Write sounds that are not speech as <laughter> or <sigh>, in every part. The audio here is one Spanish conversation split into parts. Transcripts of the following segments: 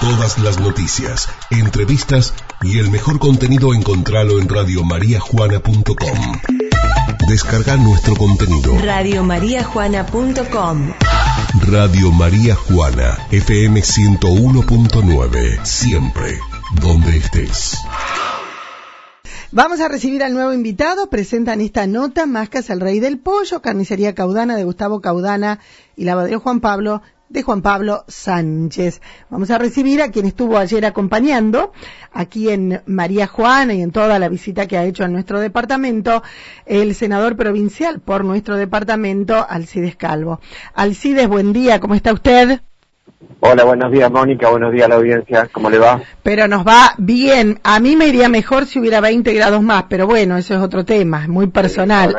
Todas las noticias, entrevistas y el mejor contenido encontralo en radiomariajuana.com. Descarga nuestro contenido. Radiomariajuana.com Radio María Juana, FM 101.9. Siempre, donde estés. Vamos a recibir al nuevo invitado. Presentan esta nota, Máscas el Rey del Pollo, Carnicería Caudana de Gustavo Caudana y Lavadero Juan Pablo de Juan Pablo Sánchez. Vamos a recibir a quien estuvo ayer acompañando aquí en María Juana y en toda la visita que ha hecho a nuestro departamento, el senador provincial por nuestro departamento, Alcides Calvo. Alcides, buen día, ¿cómo está usted? Hola, buenos días Mónica, buenos días a la audiencia, ¿cómo le va? Pero nos va bien. A mí me iría mejor si hubiera 20 grados más, pero bueno, eso es otro tema, muy personal.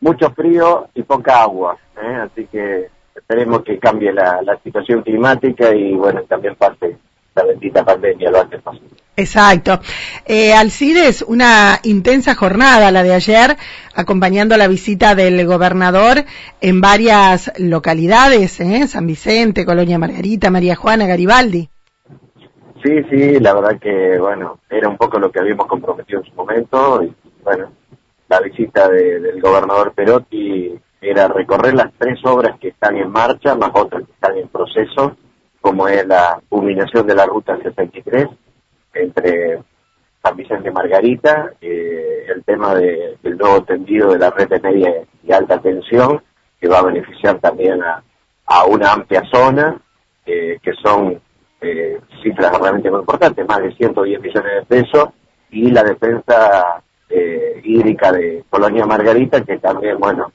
mucho frío y poca agua, ¿eh? así que esperemos que cambie la, situación climática y bueno, también pase la bendita pandemia lo antes posible. Exacto. Eh, Alcides, una intensa jornada la de ayer, acompañando la visita del gobernador en varias localidades, ¿eh? San Vicente, Colonia Margarita, María Juana, Garibaldi. Sí, sí, la verdad que, bueno, era un poco lo que habíamos comprometido en su momento y, bueno, la visita del gobernador Perotti era recorrer las tres obras que están en marcha, más otras que están en proceso, como es la culminación de la ruta 63 entre San Vicente y Margarita, eh, el tema del nuevo tendido de la red de media y alta tensión, que va a beneficiar también a, una amplia zona, eh, que son eh, cifras realmente muy importantes, más de 110 millones de pesos, y la defensa hídrica de Colonia Margarita, que también, bueno,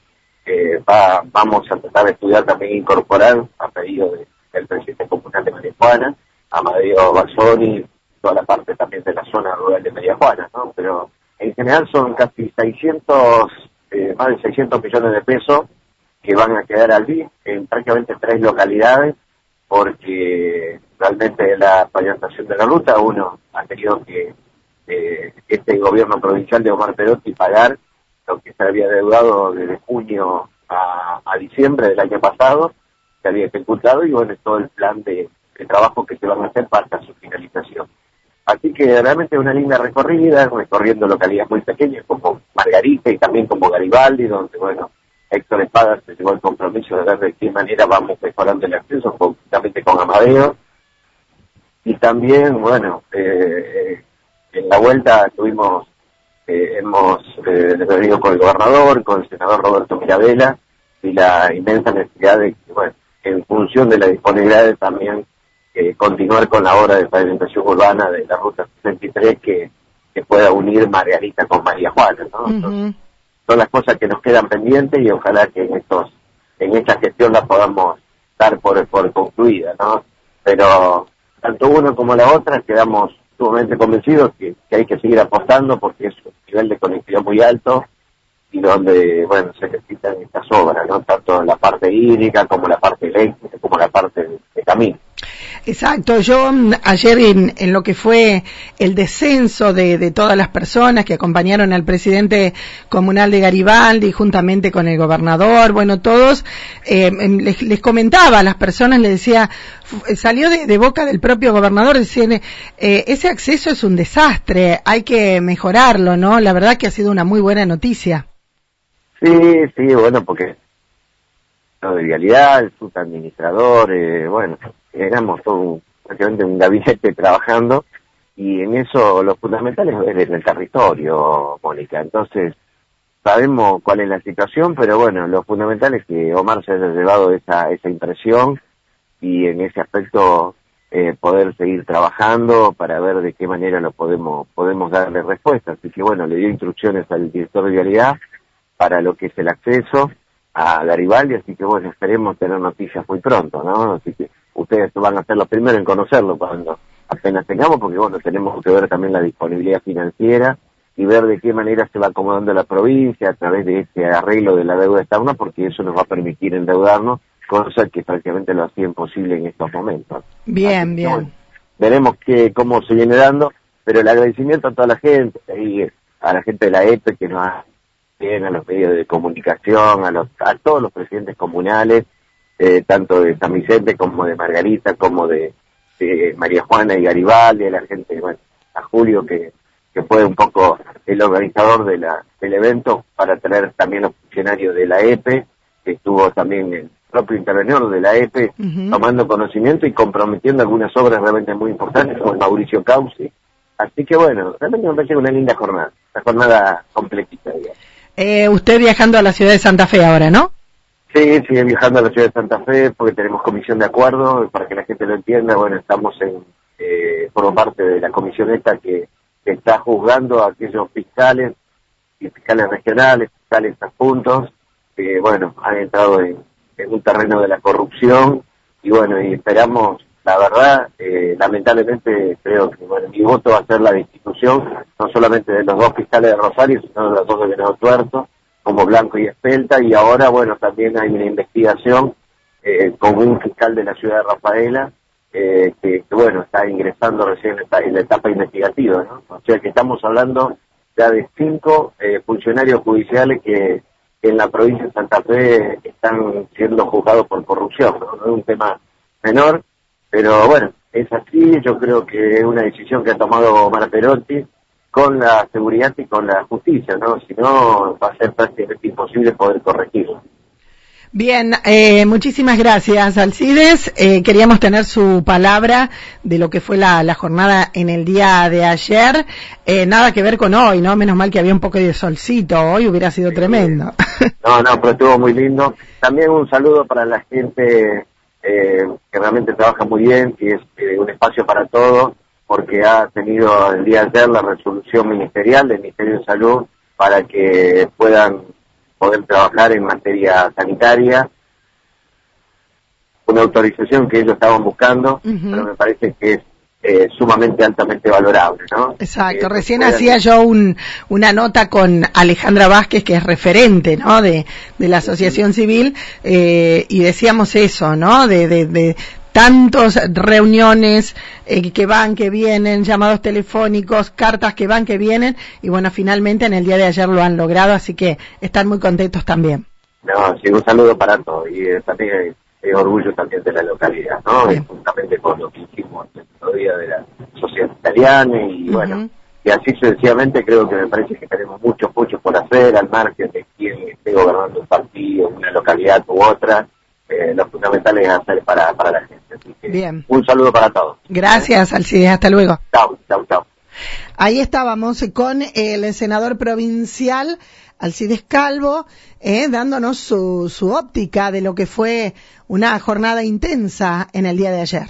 va, vamos a tratar de estudiar también incorporar a pedido del presidente comunal de Marijuana, Amadeo Bassoni, toda la parte también de la zona rural de Marijuana, ¿no? Pero en general son casi 600, eh, más de 600 millones de pesos que van a quedar al BI en prácticamente tres localidades, porque realmente la paviamentación de la ruta, uno ha tenido que eh, este gobierno provincial de Omar Perotti pagar lo que se había deudado desde junio a, diciembre del año pasado, se había ejecutado y bueno, todo el plan de, trabajo que se van a hacer para su finalización. Así que realmente una linda recorrida, recorriendo localidades muy pequeñas como Margarita y también como Garibaldi, donde, bueno, Héctor Espada se llevó el compromiso de ver de qué manera vamos mejorando el acceso, conjuntamente con Amadeo. Y también, bueno, eh, en la vuelta tuvimos eh, hemos eh, con el gobernador, con el senador Roberto Mirabella y la inmensa necesidad de que, bueno, en función de la disponibilidad también eh, continuar con la obra de pavimentación urbana de la ruta 63 que, que pueda unir Margarita con María Juana, ¿no? son las cosas que nos quedan pendientes y ojalá que en estos en esta gestión la podamos dar por, por concluida, ¿no? Pero tanto uno como la otra quedamos sumamente convencidos que, hay que seguir apostando porque es un nivel de conectividad muy alto y donde, bueno, se necesitan estas obras, ¿no? Tanto la parte hídrica como la parte eléctrica, como la parte de camino. Exacto, yo mm, ayer en, lo que fue el descenso de, todas las personas que acompañaron al presidente comunal de Garibaldi juntamente con el gobernador, bueno, todos, eh, les, comentaba a las personas, les decía, salió de, boca del propio gobernador, decían, eh, ese acceso es un desastre, hay que mejorarlo, ¿no? La verdad que ha sido una muy buena noticia. Sí, sí, bueno, porque de vialidad, el subadministrador, eh, bueno, éramos todo prácticamente un gabinete trabajando y en eso lo fundamental es en el territorio, Mónica. Entonces, sabemos cuál es la situación, pero bueno, lo fundamental es que Omar se haya llevado esa, esa impresión y en ese aspecto eh, poder seguir trabajando para ver de qué manera lo podemos podemos darle respuesta. Así que bueno, le dio instrucciones al director de vialidad para lo que es el acceso a Garibaldi, así que bueno, esperemos tener noticias muy pronto, ¿no? Así que ustedes van a ser los primeros en conocerlo cuando apenas tengamos, porque bueno, tenemos que ver también la disponibilidad financiera y ver de qué manera se va acomodando la provincia a través de este arreglo de la deuda externa, porque eso nos va a permitir endeudarnos, cosa que prácticamente lo hacía imposible en estos momentos. Bien, bien. veremos que, cómo se viene dando, pero el agradecimiento a toda la gente, y a la gente de la EPE que nos ha a los medios de comunicación, a, los, a todos los presidentes comunales, eh, tanto de San Vicente como de Margarita, como de, de María Juana y Garibaldi, a la gente, bueno, a Julio que, que fue un poco el organizador de la, del evento para tener también los funcionarios de la EPE, que estuvo también el propio interventor de la EPE tomando conocimiento y comprometiendo algunas obras realmente muy importantes, como Mauricio Causi. Así que bueno, realmente me parece una linda jornada, una jornada completita. Eh, usted viajando a la ciudad de Santa Fe ahora, ¿no? Sí, sigue viajando a la ciudad de Santa Fe porque tenemos comisión de acuerdo, para que la gente lo entienda, bueno, estamos en, eh, por parte de la comisión esta que, está juzgando a aquellos fiscales y fiscales regionales, fiscales adjuntos, que bueno, han entrado en, un terreno de la corrupción y bueno, y esperamos, la verdad, eh, lamentablemente creo que bueno, mi voto va a ser la destitución, no solamente de los dos fiscales de Rosario, sino de los dos de Venado Tuerto, como Blanco y Espelta, y ahora, bueno, también hay una investigación eh, con un fiscal de la ciudad de Rafaela, eh, que, bueno, está ingresando recién en la etapa investigativa, ¿no? O sea que estamos hablando ya de cinco eh, funcionarios judiciales que, en la provincia de Santa Fe están siendo juzgados por corrupción, ¿no? es un tema menor, pero bueno, es así, yo creo que es una decisión que ha tomado Omar Perotti, con la seguridad y con la justicia, ¿no? Si no, va a ser prácticamente imposible poder corregirlo. Bien, eh, muchísimas gracias, Alcides. Eh, queríamos tener su palabra de lo que fue la, jornada en el día de ayer. Eh, nada que ver con hoy, ¿no? Menos mal que había un poco de solcito. Hoy hubiera sido tremendo. <laughs> No, no, pero estuvo muy lindo. También un saludo para la gente que realmente trabaja muy bien, que es un espacio para todos porque ha tenido el día de ayer la resolución ministerial del Ministerio de Salud para que puedan poder trabajar en materia sanitaria, una autorización que ellos estaban buscando, pero me parece que es eh, sumamente altamente valorable, ¿no? Exacto. Recién hacía yo un, una nota con Alejandra Vázquez, que es referente, ¿no? De, de la Asociación Civil, eh, y decíamos eso, ¿no? De, de, de tantos reuniones eh, que van, que vienen, llamados telefónicos, cartas que van, que vienen, y bueno, finalmente en el día de ayer lo han logrado, así que están muy contentos también. No, sí, un saludo para todos, y eh, también es orgullo también de la localidad, ¿no? Justamente con lo que hicimos el día de la sociedad italiana, y bueno, y así sucesivamente creo que me parece que tenemos mucho, mucho por hacer, al margen de quien esté gobernando un partido, una localidad u otra, eh, lo fundamental es hacer para, para la gente. Bien. Un saludo para todos. Gracias, Alcides. Hasta luego. Chao, chao, chao. Ahí estábamos con el senador provincial Alcides Calvo, eh, dándonos su, su óptica de lo que fue una jornada intensa en el día de ayer.